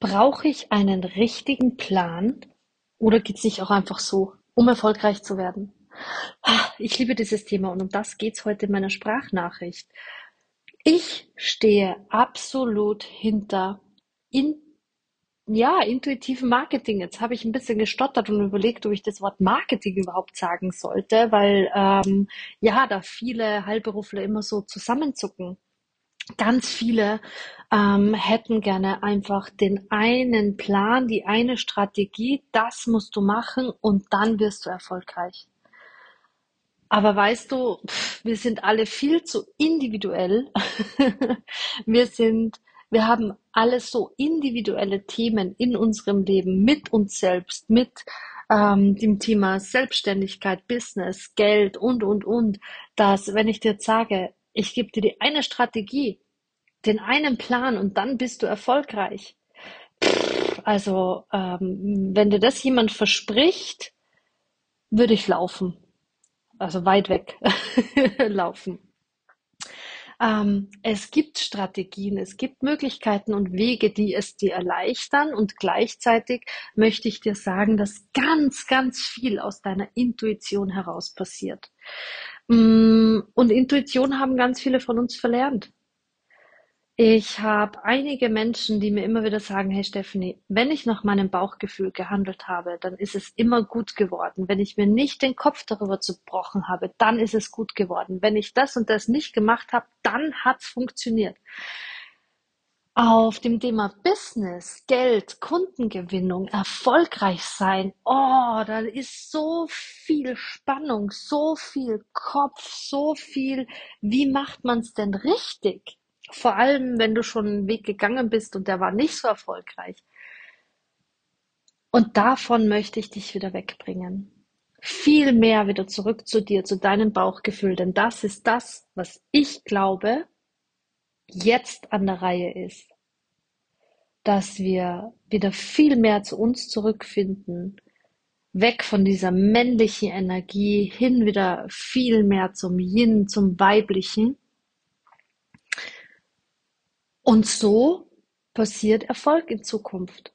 Brauche ich einen richtigen Plan oder geht's nicht auch einfach so, um erfolgreich zu werden? Ah, Ich liebe dieses Thema und um das geht's heute in meiner Sprachnachricht. Ich stehe absolut hinter in, ja, intuitivem Marketing. Jetzt habe ich ein bisschen gestottert und überlegt, ob ich das Wort Marketing überhaupt sagen sollte, weil ähm, ja, da viele Heilberufler immer so zusammenzucken. Ganz viele ähm, hätten gerne einfach den einen Plan, die eine Strategie, das musst du machen und dann wirst du erfolgreich. Aber weißt du, wir sind alle viel zu individuell. Wir sind, wir haben alle so individuelle Themen in unserem Leben mit uns selbst, mit ähm, dem Thema Selbstständigkeit, Business, Geld und, und, und, dass wenn ich dir jetzt sage, ich gebe dir die eine Strategie, den einen Plan und dann bist du erfolgreich. Also, ähm, wenn dir das jemand verspricht, würde ich laufen. Also weit weg laufen. Ähm, es gibt Strategien, es gibt Möglichkeiten und Wege, die es dir erleichtern und gleichzeitig möchte ich dir sagen, dass ganz, ganz viel aus deiner Intuition heraus passiert. Mm, Und Intuition haben ganz viele von uns verlernt. Ich habe einige Menschen, die mir immer wieder sagen, hey Stephanie, wenn ich nach meinem Bauchgefühl gehandelt habe, dann ist es immer gut geworden. Wenn ich mir nicht den Kopf darüber zerbrochen habe, dann ist es gut geworden. Wenn ich das und das nicht gemacht habe, dann hat's funktioniert. Auf dem Thema Business, Geld, Kundengewinnung, erfolgreich sein, oh, da ist so viel Spannung, so viel Kopf, so viel, wie macht man es denn richtig? Vor allem, wenn du schon einen Weg gegangen bist und der war nicht so erfolgreich. Und davon möchte ich dich wieder wegbringen. Viel mehr wieder zurück zu dir, zu deinem Bauchgefühl, denn das ist das, was ich glaube, jetzt an der Reihe ist, dass wir wieder viel mehr zu uns zurückfinden, weg von dieser männlichen Energie hin wieder viel mehr zum Yin, zum Weiblichen. Und so passiert Erfolg in Zukunft.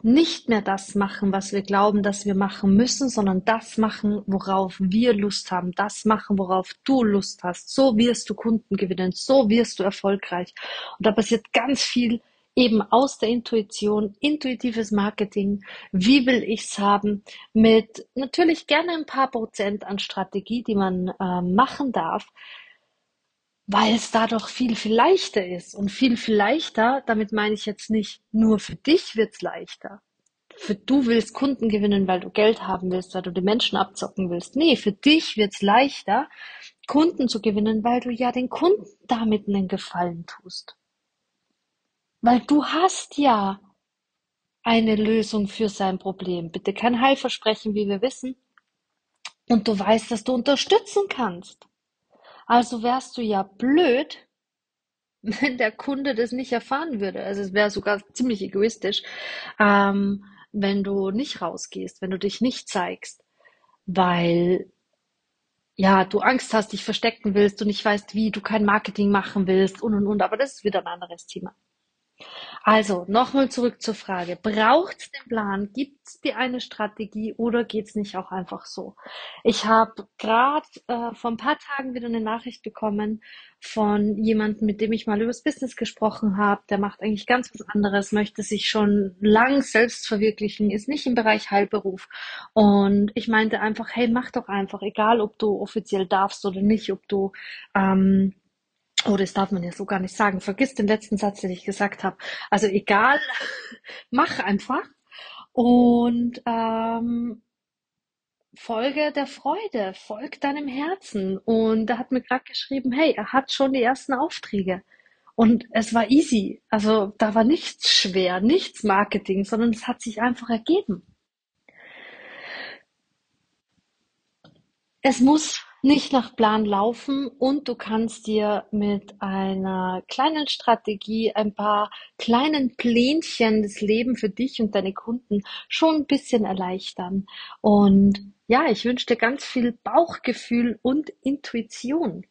Nicht mehr das machen, was wir glauben, dass wir machen müssen, sondern das machen, worauf wir Lust haben, das machen, worauf du Lust hast. So wirst du Kunden gewinnen, so wirst du erfolgreich. Und da passiert ganz viel eben aus der Intuition, intuitives Marketing. Wie will ich's haben? Mit natürlich gerne ein paar Prozent an Strategie, die man äh, machen darf weil es dadurch viel, viel leichter ist. Und viel, viel leichter, damit meine ich jetzt nicht nur für dich wird's leichter. Für du willst Kunden gewinnen, weil du Geld haben willst, weil du die Menschen abzocken willst. Nee, für dich wird's leichter, Kunden zu gewinnen, weil du ja den Kunden damit einen Gefallen tust. Weil du hast ja eine Lösung für sein Problem. Bitte kein Heilversprechen, wie wir wissen. Und du weißt, dass du unterstützen kannst. Also wärst du ja blöd, wenn der Kunde das nicht erfahren würde. Also es wäre sogar ziemlich egoistisch, ähm, wenn du nicht rausgehst, wenn du dich nicht zeigst, weil ja, du Angst hast, dich verstecken willst, du nicht weißt wie, du kein Marketing machen willst und und und. Aber das ist wieder ein anderes Thema. Also, nochmal zurück zur Frage. Braucht's den Plan? Gibt's dir eine Strategie oder geht's nicht auch einfach so? Ich habe gerade äh, vor ein paar Tagen wieder eine Nachricht bekommen von jemandem, mit dem ich mal übers Business gesprochen habe. Der macht eigentlich ganz was anderes, möchte sich schon lang selbst verwirklichen, ist nicht im Bereich Heilberuf. Und ich meinte einfach, hey, mach doch einfach, egal ob du offiziell darfst oder nicht, ob du ähm, Oh, das darf man ja so gar nicht sagen. Vergiss den letzten Satz, den ich gesagt habe. Also egal, mach einfach und ähm, folge der Freude, folg deinem Herzen. Und er hat mir gerade geschrieben, hey, er hat schon die ersten Aufträge. Und es war easy. Also da war nichts schwer, nichts Marketing, sondern es hat sich einfach ergeben. Es muss nicht nach Plan laufen und du kannst dir mit einer kleinen Strategie, ein paar kleinen Plänchen das Leben für dich und deine Kunden schon ein bisschen erleichtern. Und ja, ich wünsche dir ganz viel Bauchgefühl und Intuition.